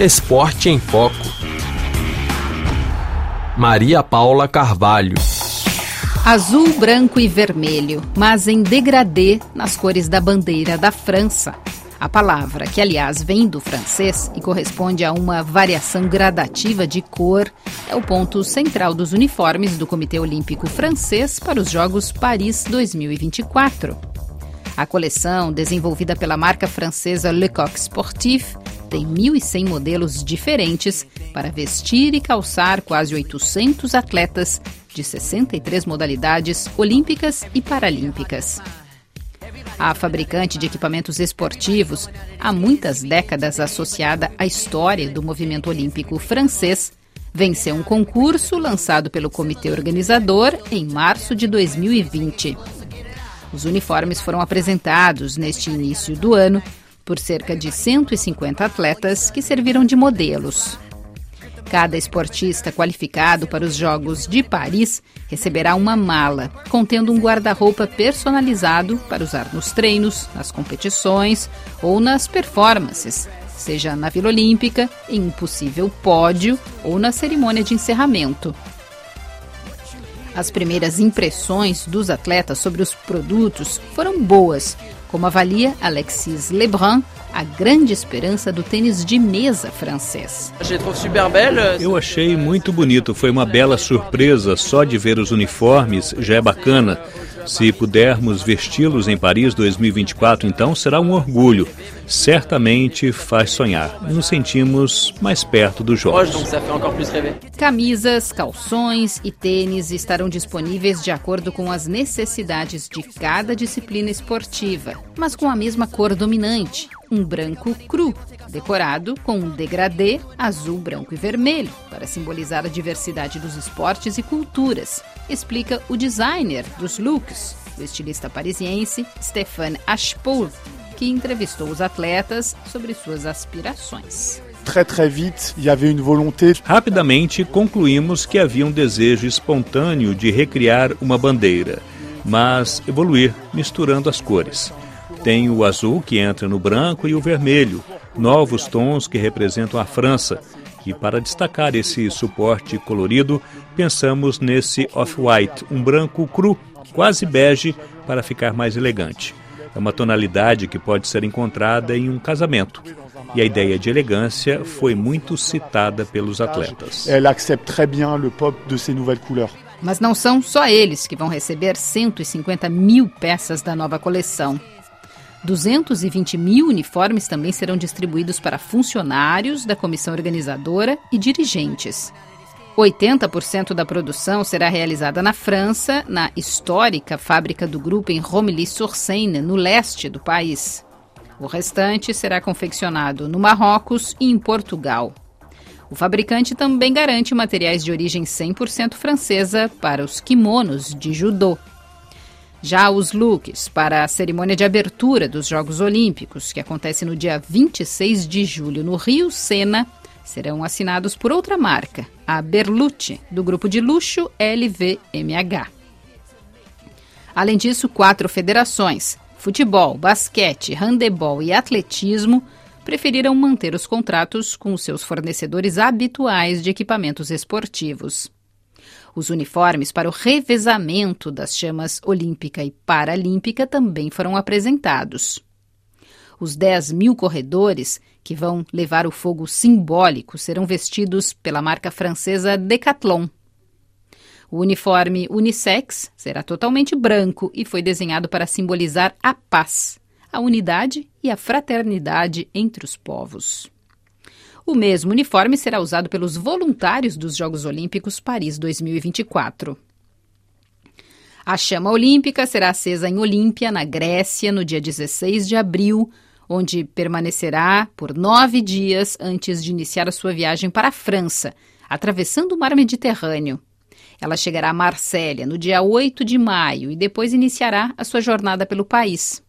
Esporte em Foco. Maria Paula Carvalho. Azul, branco e vermelho, mas em degradê nas cores da bandeira da França. A palavra, que aliás vem do francês e corresponde a uma variação gradativa de cor, é o ponto central dos uniformes do Comitê Olímpico Francês para os Jogos Paris 2024. A coleção, desenvolvida pela marca francesa Lecoq Sportif, tem 1.100 modelos diferentes para vestir e calçar quase 800 atletas de 63 modalidades olímpicas e paralímpicas. A fabricante de equipamentos esportivos, há muitas décadas associada à história do movimento olímpico francês, venceu um concurso lançado pelo comitê organizador em março de 2020. Os uniformes foram apresentados neste início do ano por cerca de 150 atletas que serviram de modelos. Cada esportista qualificado para os Jogos de Paris receberá uma mala contendo um guarda-roupa personalizado para usar nos treinos, nas competições ou nas performances, seja na Vila Olímpica, em um possível pódio ou na cerimônia de encerramento. As primeiras impressões dos atletas sobre os produtos foram boas, como avalia Alexis Lebrun, a grande esperança do tênis de mesa francês. Eu achei muito bonito, foi uma bela surpresa. Só de ver os uniformes já é bacana. Se pudermos vesti-los em Paris 2024, então será um orgulho. Certamente faz sonhar. Nos sentimos mais perto dos jogos. Camisas, calções e tênis estarão disponíveis de acordo com as necessidades de cada disciplina esportiva, mas com a mesma cor dominante, um branco cru, decorado com um degradê azul, branco e vermelho, para simbolizar a diversidade dos esportes e culturas, explica o designer dos looks, o estilista parisiense Stéphane Ashpool, que entrevistou os atletas sobre suas aspirações. Rapidamente concluímos que havia um desejo espontâneo de recriar uma bandeira, mas evoluir misturando as cores. Tem o azul que entra no branco e o vermelho, novos tons que representam a França. E para destacar esse suporte colorido, pensamos nesse off-white, um branco cru, quase bege, para ficar mais elegante. É uma tonalidade que pode ser encontrada em um casamento. E a ideia de elegância foi muito citada pelos atletas. Ela accepte très bien le pop de ces nouvelles couleurs. Mas não são só eles que vão receber 150 mil peças da nova coleção. 220 mil uniformes também serão distribuídos para funcionários da comissão organizadora e dirigentes. 80% da produção será realizada na França, na histórica fábrica do grupo em Romilly-sur-Seine, no leste do país. O restante será confeccionado no Marrocos e em Portugal. O fabricante também garante materiais de origem 100% francesa para os kimonos de judô. Já os looks para a cerimônia de abertura dos Jogos Olímpicos, que acontece no dia 26 de julho no Rio Sena, serão assinados por outra marca, a Berlucci, do grupo de luxo LVMH. Além disso, quatro federações, futebol, basquete, handebol e atletismo, preferiram manter os contratos com seus fornecedores habituais de equipamentos esportivos. Os uniformes para o revezamento das chamas olímpica e paralímpica também foram apresentados. Os 10 mil corredores que vão levar o fogo simbólico serão vestidos pela marca francesa Decathlon. O uniforme unissex será totalmente branco e foi desenhado para simbolizar a paz, a unidade e a fraternidade entre os povos. O mesmo uniforme será usado pelos voluntários dos Jogos Olímpicos Paris 2024. A chama olímpica será acesa em Olímpia, na Grécia, no dia 16 de abril, onde permanecerá por nove dias antes de iniciar a sua viagem para a França, atravessando o mar Mediterrâneo. Ela chegará a Marsella no dia 8 de maio e depois iniciará a sua jornada pelo país.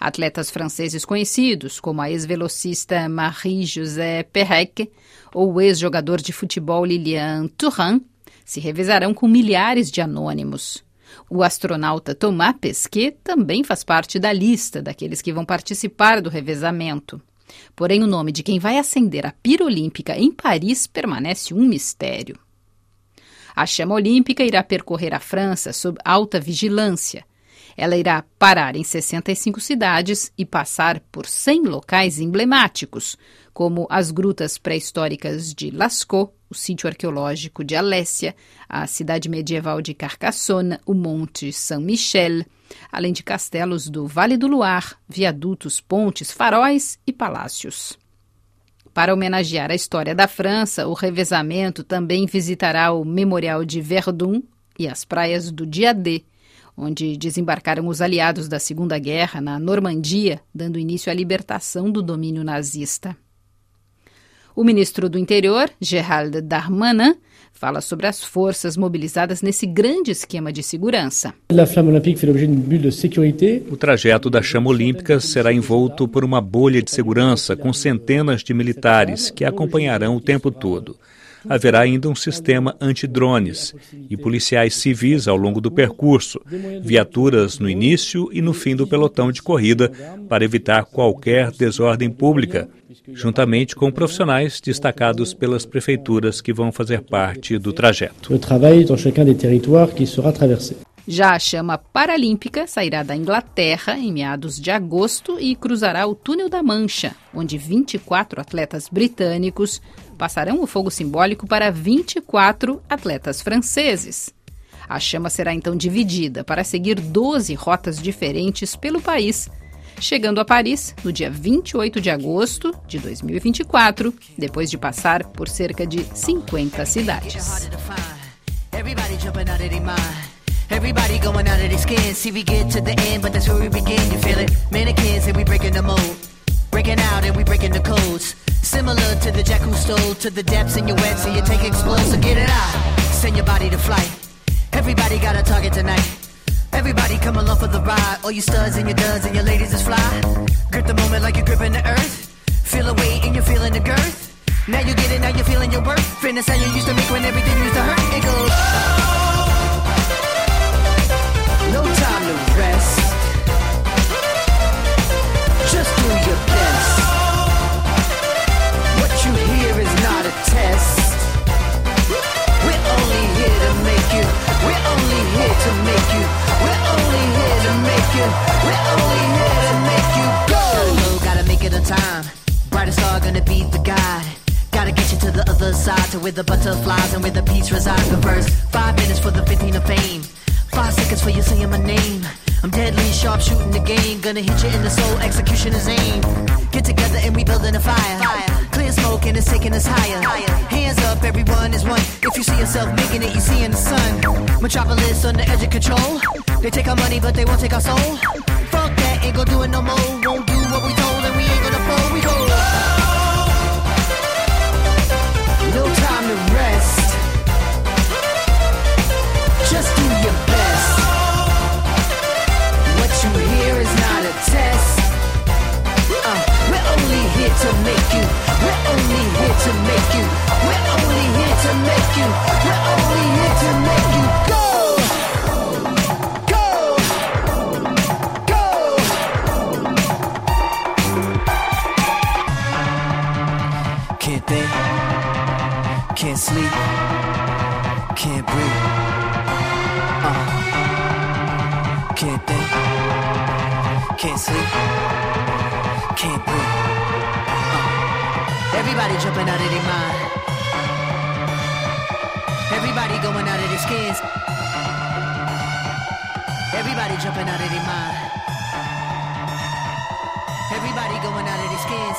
Atletas franceses conhecidos, como a ex-velocista Marie-José Perrec ou o ex-jogador de futebol Lilian Thuram, se revezarão com milhares de anônimos. O astronauta Thomas Pesquet também faz parte da lista daqueles que vão participar do revezamento. Porém, o nome de quem vai acender a pira olímpica em Paris permanece um mistério. A chama olímpica irá percorrer a França sob alta vigilância. Ela irá parar em 65 cidades e passar por 100 locais emblemáticos, como as grutas pré-históricas de Lascaux, o sítio arqueológico de Alessia, a cidade medieval de Carcassonne, o Monte Saint-Michel, além de castelos do Vale do Loire, viadutos, pontes, faróis e palácios. Para homenagear a história da França, o revezamento também visitará o Memorial de Verdun e as praias do Diadé, onde desembarcaram os aliados da Segunda Guerra na Normandia, dando início à libertação do domínio nazista. O ministro do Interior, Gerald Darmanin, fala sobre as forças mobilizadas nesse grande esquema de segurança. O trajeto da chama olímpica será envolto por uma bolha de segurança com centenas de militares que acompanharão o tempo todo. Haverá ainda um sistema antidrones e policiais civis ao longo do percurso, viaturas no início e no fim do pelotão de corrida para evitar qualquer desordem pública, juntamente com profissionais destacados pelas prefeituras que vão fazer parte do trajeto. Já a chama paralímpica sairá da Inglaterra em meados de agosto e cruzará o Túnel da Mancha, onde 24 atletas britânicos passarão o fogo simbólico para 24 atletas franceses. A chama será então dividida para seguir 12 rotas diferentes pelo país chegando a Paris no dia 28 de agosto de 2024, depois de passar por cerca de 50 cidades. Everybody going out of their skin. See, we get to the end, but that's where we begin. You feel it? Mannequins, and we breaking the mold. Breaking out, and we breaking the codes. Similar to the jack who stole to the depths in your wet, so you take explosive. Get it out. Send your body to flight. Everybody got a target tonight. Everybody come along for the ride. All you studs and your duds and your ladies is fly. Grip the moment like you're gripping the earth. Feel a weight and you're feeling the girth. Now you get it, now you're feeling your worth. Fitness how you used to make when everything used to hurt. It goes. Where the butterflies and where the peace resides. First, five minutes for the 15 of fame. Five seconds for you saying my name. I'm deadly sharp shooting the game. Gonna hit you in the soul, execution is aim. Get together and we building a fire. fire. Clear smoke and it's taking us higher. higher. Hands up, everyone is one. If you see yourself making it, you see in the sun. Metropolis on the edge of control. They take our money, but they won't take our soul. Fuck that, ain't gonna do it no more. Sleep, can't breathe. Uh, can't think, can't sleep, can't breathe. Uh, everybody jumping out of their mind. Everybody going out of their skins. Everybody jumping out of their mind. Everybody going out of their skins.